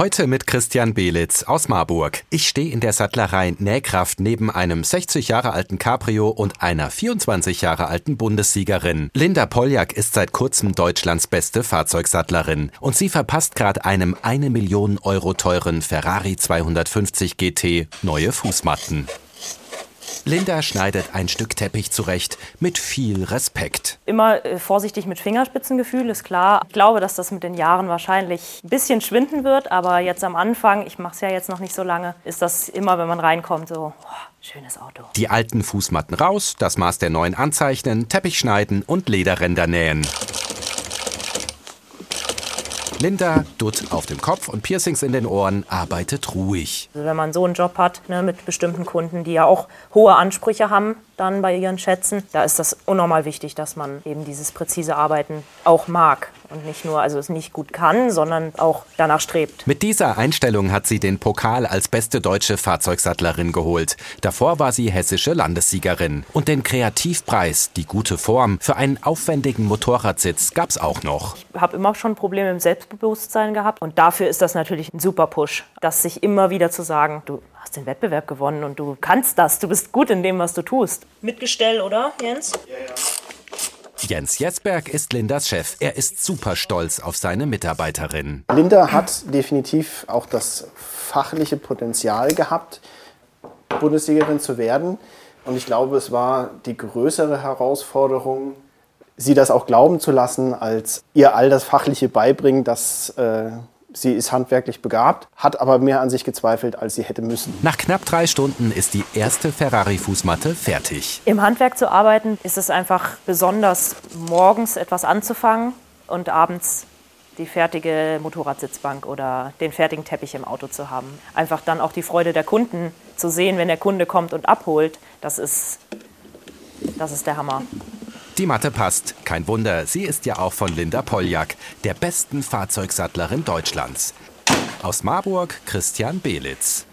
Heute mit Christian Belitz aus Marburg. Ich stehe in der Sattlerei Nähkraft neben einem 60 Jahre alten Cabrio und einer 24 Jahre alten Bundessiegerin. Linda Poljak ist seit kurzem Deutschlands beste Fahrzeugsattlerin und sie verpasst gerade einem eine Million Euro teuren Ferrari 250 GT neue Fußmatten. Linda schneidet ein Stück Teppich zurecht mit viel Respekt. Immer äh, vorsichtig mit Fingerspitzengefühl, ist klar. Ich glaube, dass das mit den Jahren wahrscheinlich ein bisschen schwinden wird, aber jetzt am Anfang, ich mache es ja jetzt noch nicht so lange, ist das immer, wenn man reinkommt, so, oh, schönes Auto. Die alten Fußmatten raus, das Maß der neuen anzeichnen, Teppich schneiden und Lederränder nähen. Linda, Dutt auf dem Kopf und Piercings in den Ohren, arbeitet ruhig. Also wenn man so einen Job hat ne, mit bestimmten Kunden, die ja auch hohe Ansprüche haben dann bei ihren Schätzen, da ist das unnormal wichtig, dass man eben dieses präzise Arbeiten auch mag und nicht nur, also es nicht gut kann, sondern auch danach strebt. Mit dieser Einstellung hat sie den Pokal als beste deutsche Fahrzeugsattlerin geholt. Davor war sie hessische Landessiegerin. Und den Kreativpreis, die gute Form, für einen aufwendigen Motorradsitz gab's auch noch. Ich habe immer schon Probleme im Selbstbewusstsein gehabt und dafür ist das natürlich ein super Push, das sich immer wieder zu sagen, du hast den Wettbewerb gewonnen und du kannst das, du bist gut in dem, was du tust. Mitgestell, oder, Jens? Ja, ja. Jens Jesberg ist Lindas Chef. Er ist super stolz auf seine Mitarbeiterin. Linda hat definitiv auch das fachliche Potenzial gehabt, Bundessiegerin zu werden. Und ich glaube, es war die größere Herausforderung, sie das auch glauben zu lassen, als ihr all das Fachliche beibringen, das äh, Sie ist handwerklich begabt, hat aber mehr an sich gezweifelt, als sie hätte müssen. Nach knapp drei Stunden ist die erste Ferrari-Fußmatte fertig. Im Handwerk zu arbeiten ist es einfach besonders, morgens etwas anzufangen und abends die fertige Motorradsitzbank oder den fertigen Teppich im Auto zu haben. Einfach dann auch die Freude der Kunden zu sehen, wenn der Kunde kommt und abholt, das ist, das ist der Hammer. Die Matte passt. Kein Wunder, sie ist ja auch von Linda Poljak, der besten Fahrzeugsattlerin Deutschlands. Aus Marburg Christian Belitz.